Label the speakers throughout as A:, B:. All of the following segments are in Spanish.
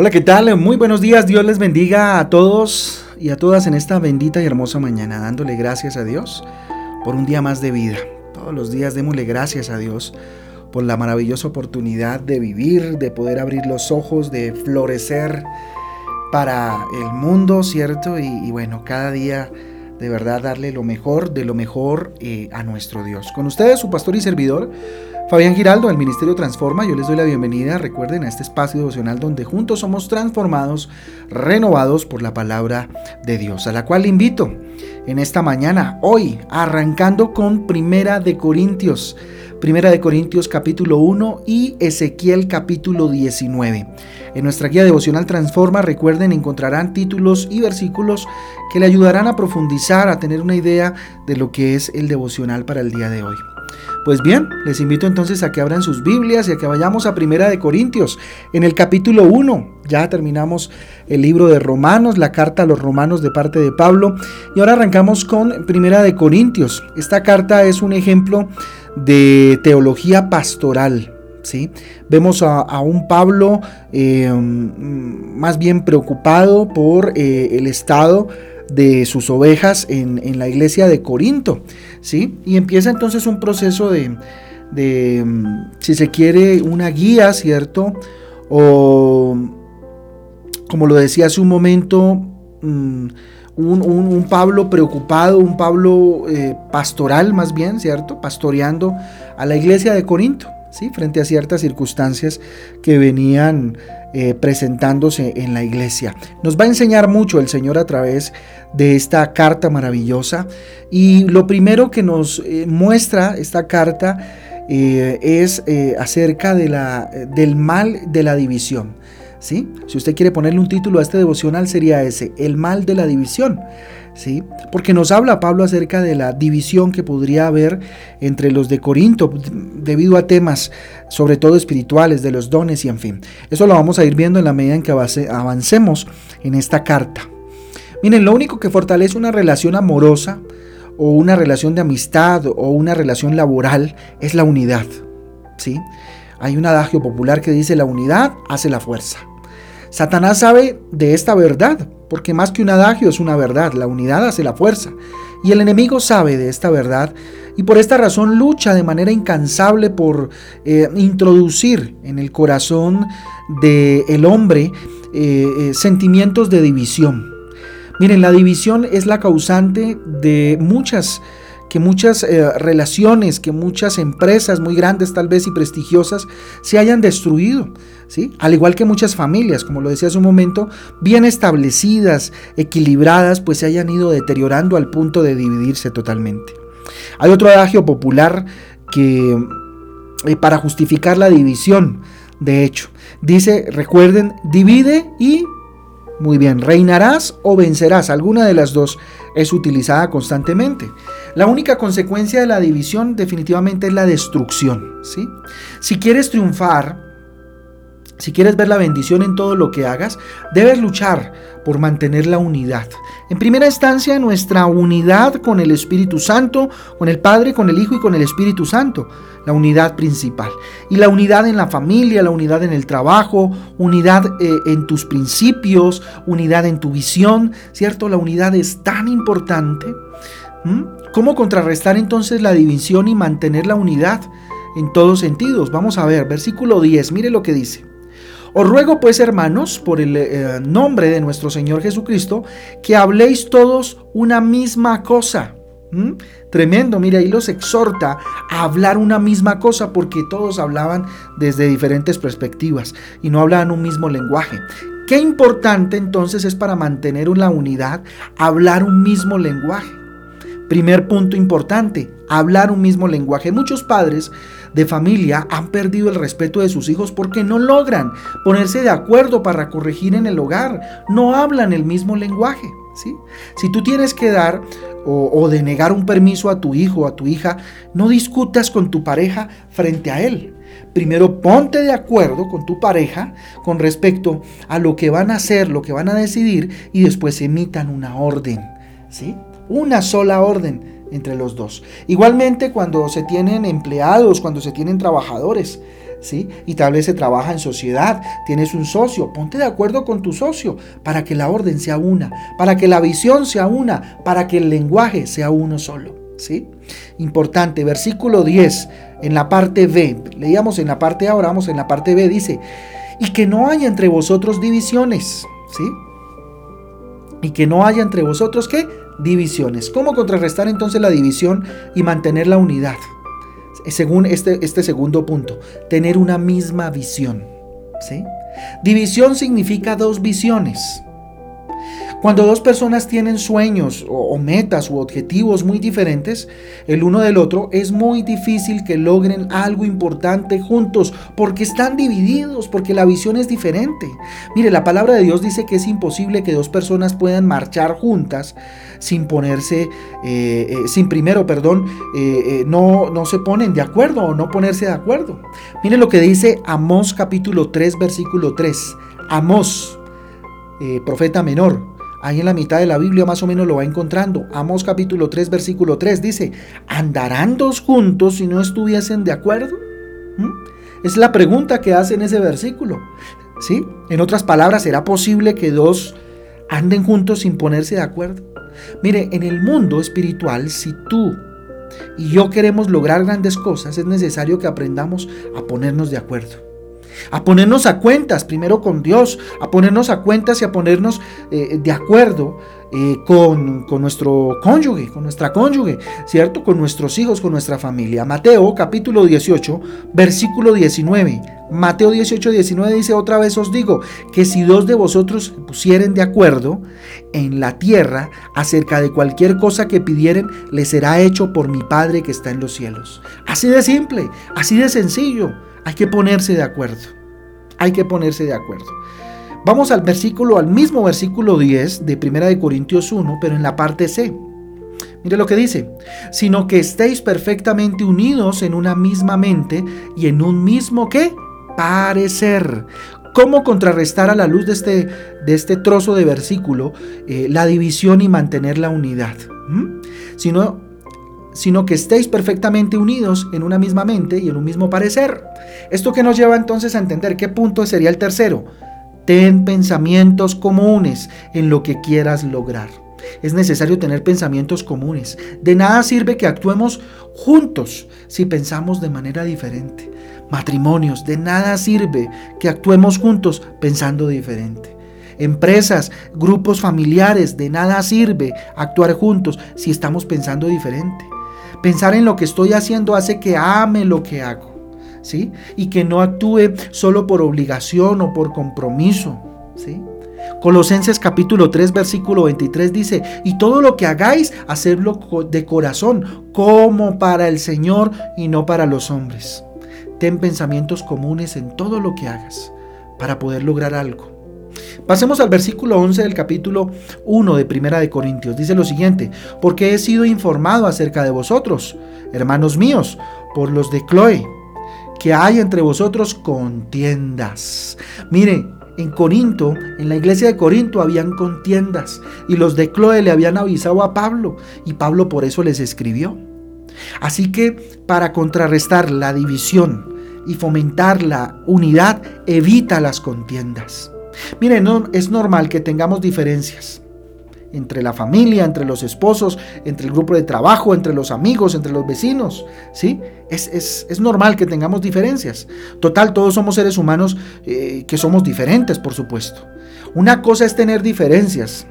A: Hola, ¿qué tal? Muy buenos días. Dios les bendiga a todos y a todas en esta bendita y hermosa mañana, dándole gracias a Dios por un día más de vida. Todos los días démosle gracias a Dios por la maravillosa oportunidad de vivir, de poder abrir los ojos, de florecer para el mundo, ¿cierto? Y, bueno, cada día de verdad darle lo mejor de lo mejor eh, a nuestro Dios. Con ustedes, su pastor y servidor, Fabián Giraldo, del Ministerio Transforma, yo les doy la bienvenida, recuerden, a este espacio devocional donde juntos somos transformados, renovados por la palabra de Dios, a la cual invito en esta mañana, hoy, arrancando con Primera de Corintios, Primera de Corintios capítulo 1 y Ezequiel capítulo 19. En nuestra guía devocional Transforma, recuerden, encontrarán títulos y versículos que le ayudarán a profundizar, a tener una idea de lo que es el devocional para el día de hoy. Pues bien, les invito entonces a que abran sus Biblias y a que vayamos a Primera de Corintios, en el capítulo 1. Ya terminamos el libro de Romanos, la carta a los romanos de parte de Pablo, y ahora arrancamos con Primera de Corintios. Esta carta es un ejemplo de teología pastoral. ¿sí? Vemos a, un Pablo eh, más bien preocupado por eh, el estado de sus ovejas en, la iglesia de Corinto, ¿sí? Y empieza entonces un proceso de, si se quiere, una guía, ¿cierto? O, como lo decía hace un momento, mm, un, Pablo preocupado, un Pablo eh, pastoral más bien, ¿cierto? Pastoreando a la iglesia de Corinto, ¿sí? Frente a ciertas circunstancias que venían eh, presentándose en la iglesia. Nos va a enseñar mucho el Señor a través de esta carta maravillosa y lo primero que nos eh, muestra esta carta es acerca del mal de la división. Si usted quiere ponerle un título a este devocional sería ese, el mal de la división. ¿sí? Porque nos habla Pablo acerca de la división que podría haber entre los de Corinto debido a temas sobre todo espirituales, de los dones y en fin. Eso lo vamos a ir viendo en la medida en que avancemos en esta carta. Miren, lo único que fortalece una relación amorosa o una relación de amistad o una relación laboral es la unidad. ¿sí? Hay un adagio popular que dice la unidad hace la fuerza. Satanás sabe de esta verdad porque más que un adagio es una verdad, la unidad hace la fuerza. Y el enemigo sabe de esta verdad y por esta razón lucha de manera incansable por eh, introducir en el corazón del el hombre eh, eh, sentimientos de división. Miren, la división es la causante de muchas que muchas relaciones, que muchas empresas muy grandes tal vez y prestigiosas se hayan destruido. Al igual que muchas familias, como lo decía hace un momento, bien establecidas, equilibradas, pues se hayan ido deteriorando al punto de dividirse totalmente. Hay otro adagio popular que eh, para justificar la división, de hecho, dice, recuerden, divide y muy bien, reinarás o vencerás. Alguna de las dos es utilizada constantemente. La única consecuencia de la división definitivamente es la destrucción. ¿sí? Si quieres triunfar, si quieres ver la bendición en todo lo que hagas, debes luchar por mantener la unidad. En primera instancia, nuestra unidad con el Espíritu Santo, con el Padre, con el Hijo y con el Espíritu Santo, la unidad principal. Y la unidad en la familia, la unidad en el trabajo, unidad eh, en tus principios, unidad en tu visión, ¿cierto? La unidad es tan importante. ¿Cómo contrarrestar entonces la división y mantener la unidad en todos sentidos? Vamos a ver, versículo 10, mire lo que dice. Os ruego pues, hermanos, por el eh, nombre de nuestro Señor Jesucristo, que habléis todos una misma cosa. ¿Mm? Tremendo, mire, ahí los exhorta a hablar una misma cosa porque todos hablaban desde diferentes perspectivas y no hablaban un mismo lenguaje. Qué importante entonces es para mantener una unidad hablar un mismo lenguaje. Primer punto importante, hablar un mismo lenguaje. Muchos padres de familia han perdido el respeto de sus hijos porque no logran ponerse de acuerdo para corregir en el hogar. No hablan el mismo lenguaje. ¿sí? Si tú tienes que dar o, o denegar un permiso a tu hijo o a tu hija, no discutas con tu pareja frente a él. Primero ponte de acuerdo con tu pareja con respecto a lo que van a hacer, lo que van a decidir y después emitan una orden. ¿sí? Una sola orden entre los dos. Igualmente cuando se tienen empleados, cuando se tienen trabajadores, ¿sí? Y tal vez se trabaja en sociedad, tienes un socio, ponte de acuerdo con tu socio para que la orden sea una, para que la visión sea una, para que el lenguaje sea uno solo, ¿sí? Importante, versículo 10, en la parte B, leíamos en la parte A, ahora vamos en la parte B, dice, y que no haya entre vosotros divisiones, ¿sí? Y que no haya entre vosotros, ¿qué? Divisiones. ¿Cómo contrarrestar entonces la división y mantener la unidad? según este, este segundo punto, tener una misma visión. ¿sí? División significa dos visiones. Cuando dos personas tienen sueños o, metas u objetivos muy diferentes, el uno del otro, es muy difícil que logren algo importante juntos porque están divididos, porque la visión es diferente. Mire, la palabra de Dios dice que es imposible que dos personas puedan marchar juntas sin ponerse, eh, eh, sin primero, perdón, eh, no, no se ponen de acuerdo o no ponerse de acuerdo. Mire lo que dice Amós capítulo 3, versículo 3. Amós, profeta menor. Ahí en la mitad de la Biblia más o menos lo va encontrando. Amos capítulo 3, versículo 3 dice, ¿andarán dos juntos si no estuviesen de acuerdo? ¿Mm? Es la pregunta que hace en ese versículo. ¿Sí? En otras palabras, ¿será posible que dos anden juntos sin ponerse de acuerdo? Mire, en el mundo espiritual, si tú y yo queremos lograr grandes cosas, es necesario que aprendamos a ponernos de acuerdo a ponernos a cuentas primero con Dios, a ponernos a cuentas y a ponernos eh, de acuerdo eh, con, con, nuestro cónyuge, con nuestra cónyuge, ¿cierto? Con nuestros hijos, con nuestra familia. Mateo capítulo 18, versículo 19. Mateo 18, 19 dice, otra vez os digo, que si dos de vosotros se pusieren de acuerdo en la tierra acerca de cualquier cosa que pidieren, le será hecho por mi Padre que está en los cielos. Así de simple, así de sencillo. Hay que ponerse de acuerdo. Hay que ponerse de acuerdo. Vamos al versículo, al mismo versículo 10 de 1 de Corintios 1, pero en la parte C. Mire lo que dice, sino que estéis perfectamente unidos en una misma mente y en un mismo qué? Parecer. ¿Cómo contrarrestar a la luz de este, de este trozo de versículo eh, la división y mantener la unidad? ¿Mm? Sino sino que estéis perfectamente unidos en una misma mente y en un mismo parecer. Esto que nos lleva entonces a entender qué punto sería el tercero. Ten pensamientos comunes en lo que quieras lograr. Es necesario tener pensamientos comunes. De nada sirve que actuemos juntos si pensamos de manera diferente. Matrimonios, de nada sirve que actuemos juntos pensando diferente. Empresas, grupos familiares, de nada sirve actuar juntos si estamos pensando diferente. Pensar en lo que estoy haciendo hace que ame lo que hago, ¿sí? Y que no actúe solo por obligación o por compromiso, ¿sí? Colosenses capítulo 3 versículo 23 dice, y todo lo que hagáis, hacerlo de corazón, como para el Señor y no para los hombres. Ten pensamientos comunes en todo lo que hagas para poder lograr algo. Pasemos al versículo 11 del capítulo 1 de Primera de Corintios. Dice lo siguiente, porque he sido informado acerca de vosotros, hermanos míos, por los de Chloe, que hay entre vosotros contiendas. Mire, en Corinto, en la iglesia de Corinto habían contiendas y los de Chloe le habían avisado a Pablo y Pablo por eso les escribió. Así que para contrarrestar la división y fomentar la unidad, evita las contiendas. Miren, no, es normal que tengamos diferencias entre la familia, entre los esposos, entre el grupo de trabajo, entre los amigos, entre los vecinos, ¿sí? Es, normal que tengamos diferencias. Total, todos somos seres humanos eh, que somos diferentes, por supuesto. Una cosa es tener diferencias,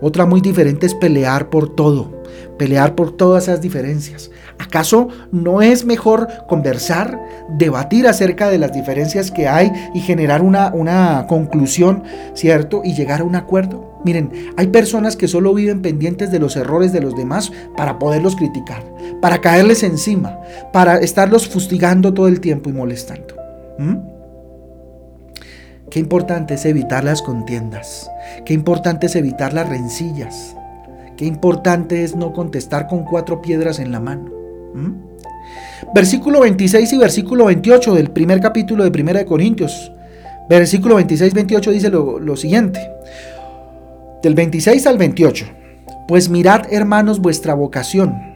A: otra muy diferente es pelear por todo, pelear por todas esas diferencias. ¿Acaso no es mejor conversar, debatir acerca de las diferencias que hay y generar una, una conclusión, ¿cierto? Y llegar a un acuerdo. Miren, hay personas que solo viven pendientes de los errores de los demás para poderlos criticar, para caerles encima, para estarlos fustigando todo el tiempo y molestando. ¿Mm? Qué importante es evitar las contiendas, qué importante es evitar las rencillas, qué importante es no contestar con cuatro piedras en la mano. ¿Mm? Versículo 26 y versículo 28 del primer capítulo de Primera de Corintios. Versículo 26-28 dice lo, lo siguiente. Del 26 al 28. Pues mirad, hermanos, vuestra vocación.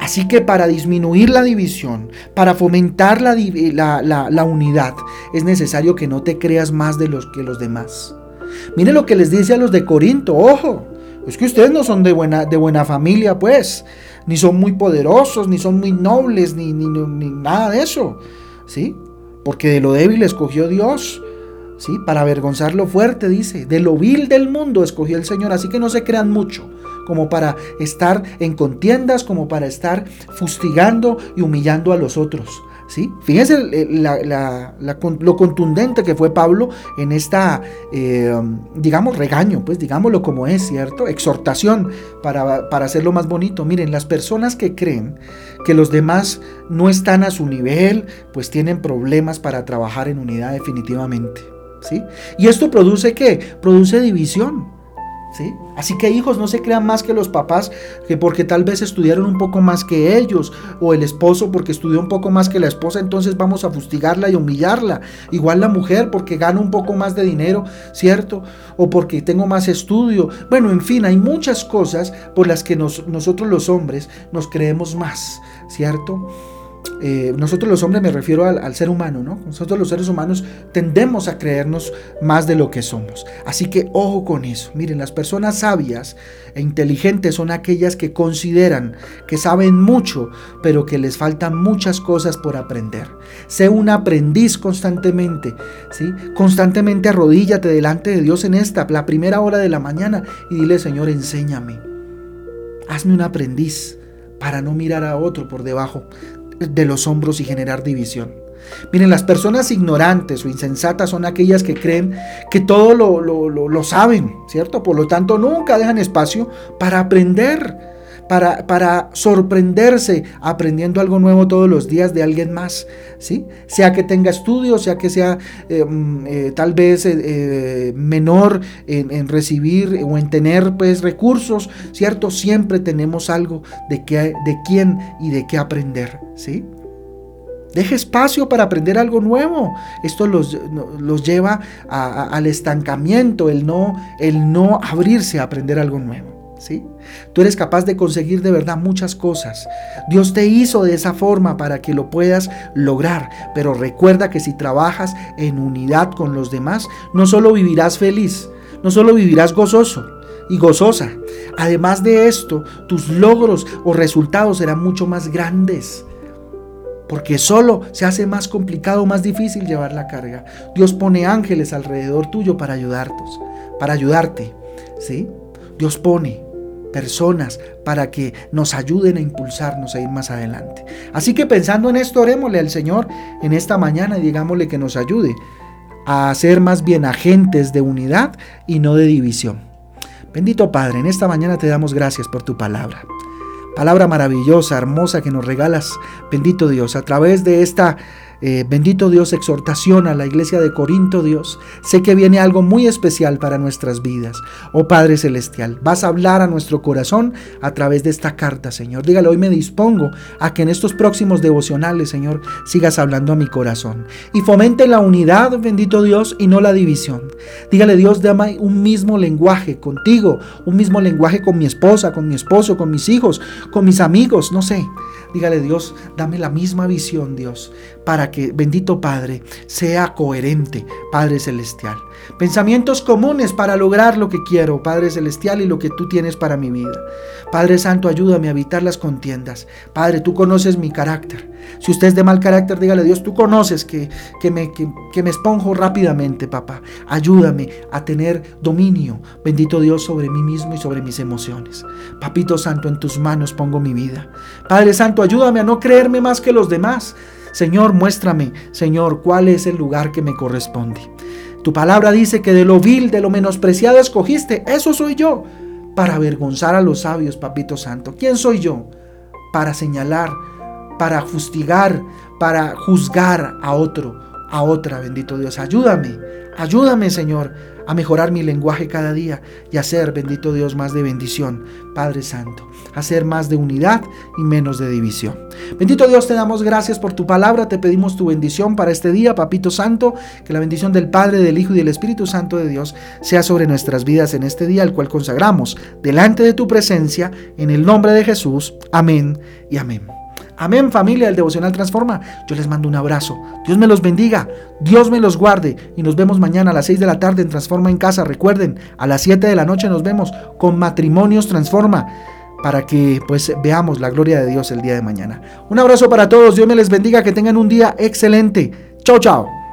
A: Así que para disminuir la división, para fomentar la, la, unidad, es necesario que no te creas más de los que los demás. Mire lo que les dice a los de Corinto, ojo, es que ustedes no son de buena, de buena familia, pues, ni son muy poderosos, ni son muy nobles, ni, ni, ni nada de eso, ¿sí? Porque de lo débil escogió Dios, ¿sí? Para avergonzar lo fuerte, dice, de lo vil del mundo escogió el Señor, así que no se crean mucho como para estar en contiendas, como para estar fustigando y humillando a los otros. ¿Sí? Fíjense lo contundente que fue Pablo en esta, eh, digamos, regaño, pues digámoslo como es, ¿cierto? Exhortación para, para hacerlo más bonito. Miren, las personas que creen que los demás no están a su nivel, pues tienen problemas para trabajar en unidad definitivamente. ¿Sí? ¿Y esto produce qué? Produce división. Así que hijos, no se crean más que los papás, que porque tal vez estudiaron un poco más que ellos, o el esposo porque estudió un poco más que la esposa, entonces vamos a fustigarla y humillarla. Igual la mujer porque gana un poco más de dinero, ¿cierto? O porque tengo más estudio. Bueno, en fin, hay muchas cosas por las que nosotros los hombres nos creemos más, ¿cierto? Eh, nosotros los hombres me refiero al, ser humano, ¿no? Nosotros los seres humanos tendemos a creernos más de lo que somos. Así que ojo con eso. Miren, las personas sabias e inteligentes son aquellas que consideran que saben mucho, pero que les faltan muchas cosas por aprender. Sé un aprendiz constantemente, ¿sí? Constantemente arrodíllate delante de Dios en esta, la primera hora de la mañana y dile, Señor, enséñame. Hazme un aprendiz para no mirar a otro por debajo de los hombros y generar división. Miren, las personas ignorantes o insensatas son aquellas que creen que todo lo, lo, saben, ¿cierto? Por lo tanto, nunca dejan espacio para aprender para, sorprenderse aprendiendo algo nuevo todos los días de alguien más, ¿sí? Sea que tenga estudios, sea que sea eh, mm, eh, tal vez eh, menor en, recibir o en tener pues recursos, ¿cierto? Siempre tenemos algo de, qué, de quién y de qué aprender, ¿sí? Deje espacio para aprender algo nuevo. Esto los, los lleva al estancamiento, el no, el no abrirse a aprender algo nuevo. ¿sí? Tú eres capaz de conseguir de verdad muchas cosas. Dios te hizo de esa forma para que lo puedas lograr, pero recuerda que si trabajas en unidad con los demás, no solo vivirás feliz, no solo vivirás gozoso y gozosa. Además de esto, tus logros o resultados serán mucho más grandes. Porque solo se hace más complicado, más difícil llevar la carga. Dios pone ángeles alrededor tuyo para ayudarte, para ayudarte, ¿sí? Dios pone personas para que nos ayuden a impulsarnos a ir más adelante. Así que pensando en esto, orémosle al Señor en esta mañana y digámosle que nos ayude a ser más bien agentes de unidad y no de división. Bendito Padre, en esta mañana te damos gracias por tu palabra. Palabra maravillosa, hermosa que nos regalas, bendito Dios, a través de esta eh, bendito Dios, exhortación a la iglesia de Corinto, Dios. Sé que viene algo muy especial para nuestras vidas. Oh Padre Celestial, vas a hablar a nuestro corazón a través de esta carta, Señor. Dígale, hoy me dispongo a que en estos próximos devocionales, Señor, sigas hablando a mi corazón. Y fomente la unidad, bendito Dios, y no la división. Dígale, Dios, dame un mismo lenguaje contigo, un mismo lenguaje con mi esposa, con mi esposo, con mis hijos, con mis amigos, no sé. Dígale, Dios, dame la misma visión, Dios, para que, bendito Padre, sea coherente, Padre Celestial. Pensamientos comunes para lograr lo que quiero, Padre Celestial, y lo que tú tienes para mi vida. Padre Santo, ayúdame a evitar las contiendas. Padre, tú conoces mi carácter. Si usted es de mal carácter, dígale, Dios, tú conoces que, que, me, que, me esponjo rápidamente, papá. Ayúdame a tener dominio, bendito Dios, sobre mí mismo y sobre mis emociones. Papito Santo, en tus manos pongo mi vida. Padre Santo, ayúdame a no creerme más que los demás. Señor, muéstrame, Señor, cuál es el lugar que me corresponde. Tu palabra dice que de lo vil, de lo menospreciado escogiste. Eso soy yo. Para avergonzar a los sabios, papito santo. ¿Quién soy yo? Para señalar, para fustigar, para juzgar a otro, a otra, bendito Dios. Ayúdame, ayúdame, Señor, a mejorar mi lenguaje cada día y a ser, bendito Dios, más de bendición, Padre Santo, a ser más de unidad y menos de división. Bendito Dios, te damos gracias por tu palabra, te pedimos tu bendición para este día, Papito Santo, que la bendición del Padre, del Hijo y del Espíritu Santo de Dios sea sobre nuestras vidas en este día, el cual consagramos delante de tu presencia, en el nombre de Jesús. Amén y amén. Amén familia del Devocional Transforma. Yo les mando un abrazo. Dios me los bendiga. Dios me los guarde. Y nos vemos mañana a las 6 de la tarde en Transforma en Casa. Recuerden, a las 7 de la noche nos vemos con Matrimonios Transforma. Para que pues veamos la gloria de Dios el día de mañana. Un abrazo para todos. Dios me les bendiga. Que tengan un día excelente. Chao, chao.